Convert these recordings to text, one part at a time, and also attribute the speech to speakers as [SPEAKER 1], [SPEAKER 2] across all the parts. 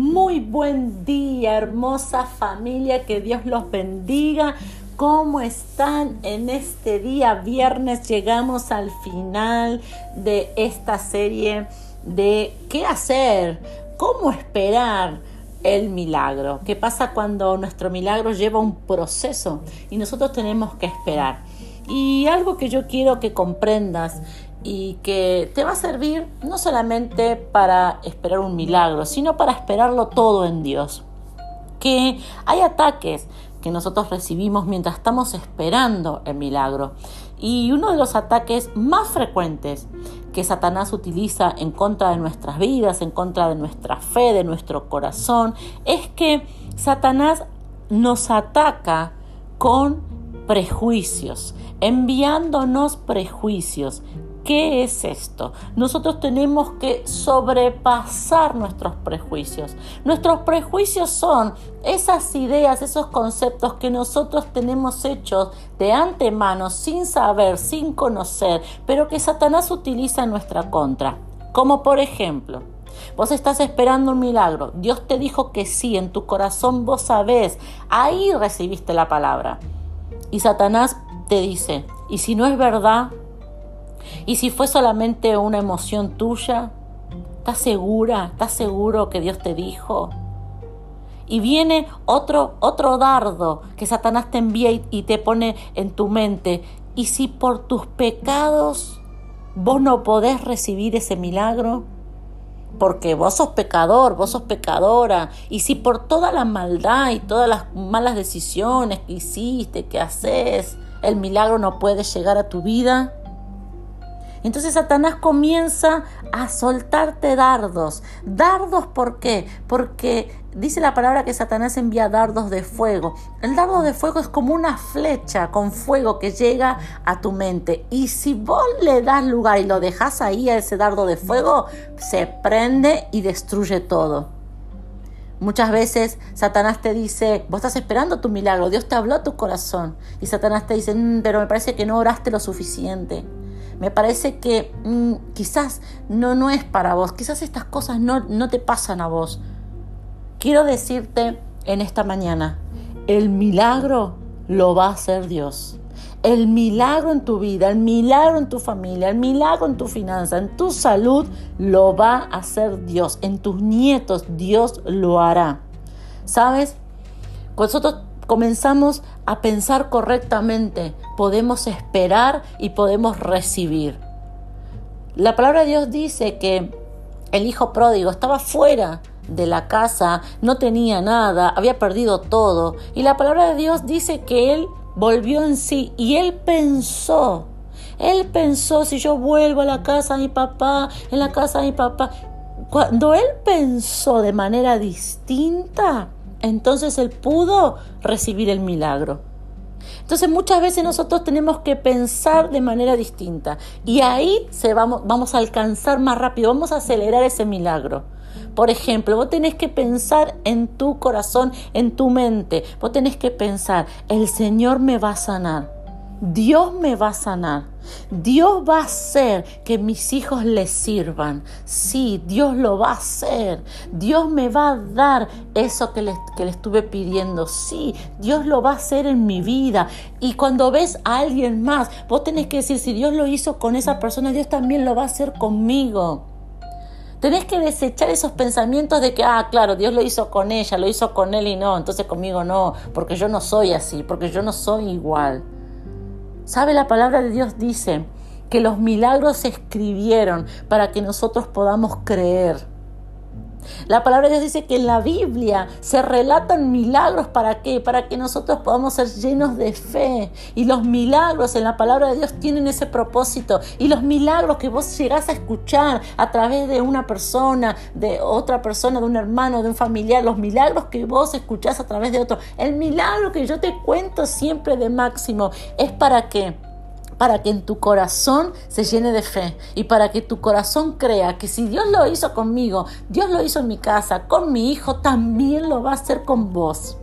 [SPEAKER 1] Muy buen día, hermosa familia, que Dios los bendiga. ¿Cómo están en este día viernes? Llegamos al final de esta serie de qué hacer, cómo esperar el milagro. ¿Qué pasa cuando nuestro milagro lleva un proceso y nosotros tenemos que esperar? Y algo que yo quiero que comprendas y que te va a servir no solamente para esperar un milagro, sino para esperarlo todo en Dios. Que hay ataques que nosotros recibimos mientras estamos esperando el milagro. Y uno de los ataques más frecuentes que Satanás utiliza en contra de nuestras vidas, en contra de nuestra fe, de nuestro corazón, es que Satanás nos ataca con prejuicios, enviándonos prejuicios ¿Qué es esto? Nosotros tenemos que sobrepasar nuestros prejuicios. Nuestros prejuicios son esas ideas, esos conceptos que nosotros tenemos hechos de antemano, sin saber, sin conocer, pero que Satanás utiliza en nuestra contra. Como por ejemplo, Vos estás esperando un milagro. Dios te dijo que sí, en tu corazón vos sabés. Ahí recibiste la palabra. Y Satanás te dice, ¿y si no es verdad? Y si fue solamente una emoción tuya, ¿estás segura? ¿Estás seguro que Dios te dijo? Y viene otro, otro dardo que Satanás te envía y, te pone en tu mente. ¿Y si por tus pecados vos no podés recibir ese milagro? porque vos sos pecador, vos sos pecadora, y si por toda la maldad y todas las malas decisiones que hiciste, que haces, el milagro no puede llegar a tu vida, entonces Satanás comienza a soltarte dardos. ¿Dardos por qué? Porque dice la palabra que Satanás envía dardos de fuego. El dardo de fuego es como una flecha con fuego que llega a tu mente. Y si vos le das lugar y lo dejas ahí a ese dardo de fuego, se prende y destruye todo. Muchas veces Satanás te dice, vos estás esperando tu milagro, Dios te habló a tu corazón. Y Satanás te dice, mm, pero me parece que no oraste lo suficiente me parece que mm, quizás no, no es para vos, quizás estas cosas no, no te pasan a vos. Quiero decirte en esta mañana, el milagro lo va a hacer Dios. El milagro en tu vida, el milagro en tu familia, el milagro en tu finanza, en tu salud, lo va a hacer Dios. En tus nietos, Dios lo hará. ¿Sabes? Nosotros comenzamos a pensar correctamente, podemos esperar y podemos recibir. La palabra de Dios dice que el hijo pródigo estaba fuera de la casa, no tenía nada, había perdido todo. Y la palabra de Dios dice que él volvió en sí y él pensó, él pensó, si yo vuelvo a la casa de mi papá, en la casa de mi papá, cuando él pensó de manera distinta, entonces él pudo recibir el milagro. Entonces muchas veces nosotros tenemos que pensar de manera distinta y ahí se vamos, vamos a alcanzar más rápido, vamos a acelerar ese milagro. Por ejemplo, vos tenés que pensar en tu corazón, en tu mente, vos tenés que pensar, el Señor me va a sanar. Dios me va a sanar. Dios va a hacer que mis hijos le sirvan. Sí, Dios lo va a hacer. Dios me va a dar eso que le, que le estuve pidiendo. Sí, Dios lo va a hacer en mi vida. Y cuando ves a alguien más, vos tenés que decir, si Dios lo hizo con esa persona, Dios también lo va a hacer conmigo. Tenés que desechar esos pensamientos de que, ah, claro, Dios lo hizo con ella, lo hizo con él y no, entonces conmigo no, porque yo no soy así, porque yo no soy igual. ¿Sabe? La palabra de Dios dice que los milagros se escribieron para que nosotros podamos creer. La palabra de Dios dice que en la Biblia se relatan milagros para qué? Para que nosotros podamos ser llenos de fe. Y los milagros en la palabra de Dios tienen ese propósito. Y los milagros que vos llegás a escuchar a través de una persona, de otra persona, de un hermano, de un familiar, los milagros que vos escuchás a través de otro, el milagro que yo te cuento siempre de máximo es para qué? Para que en tu corazón se llene de fe y para que tu corazón crea que si Dios lo hizo conmigo, Dios lo hizo en mi casa, con mi hijo, también lo va a hacer con vos.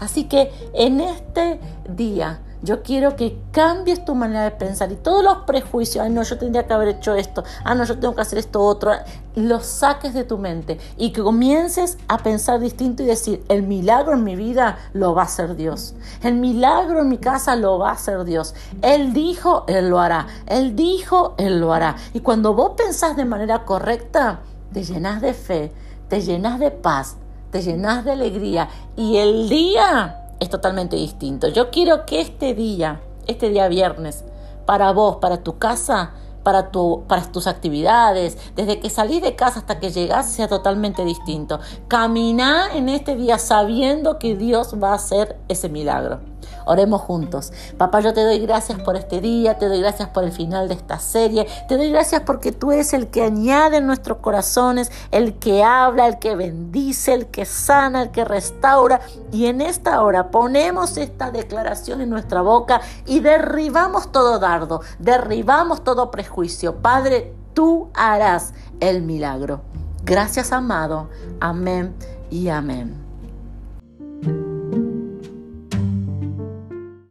[SPEAKER 1] Así que en este día Yo quiero que cambies tu manera de pensar y todos los prejuicios, ay no, yo tendría que haber hecho esto, ah no, yo tengo que hacer esto otro, los saques de tu mente y que comiences a pensar distinto y decir, el milagro en mi vida lo va a hacer Dios. El milagro en mi casa lo va a hacer Dios. Él dijo, Él lo hará. Él dijo, Él lo hará. Y cuando vos pensás de manera correcta, te llenas de fe, te llenas de paz, te llenas de alegría y el día es totalmente distinto. Yo quiero que este día, este día viernes, para vos, para tu casa, para, tu, para tus actividades, desde que salís de casa hasta que llegás, sea totalmente distinto. Camina en este día sabiendo que Dios va a hacer ese milagro. Oremos juntos. Papá, yo te doy gracias por este día, te doy gracias por el final de esta serie, te doy gracias porque tú eres el que añade en nuestros corazones, el que habla, el que bendice, el que sana, el que restaura. Y en esta hora ponemos esta declaración en nuestra boca y derribamos todo dardo, derribamos todo prejuicio. Padre, tú harás el milagro. Gracias, amado. Amén y amén.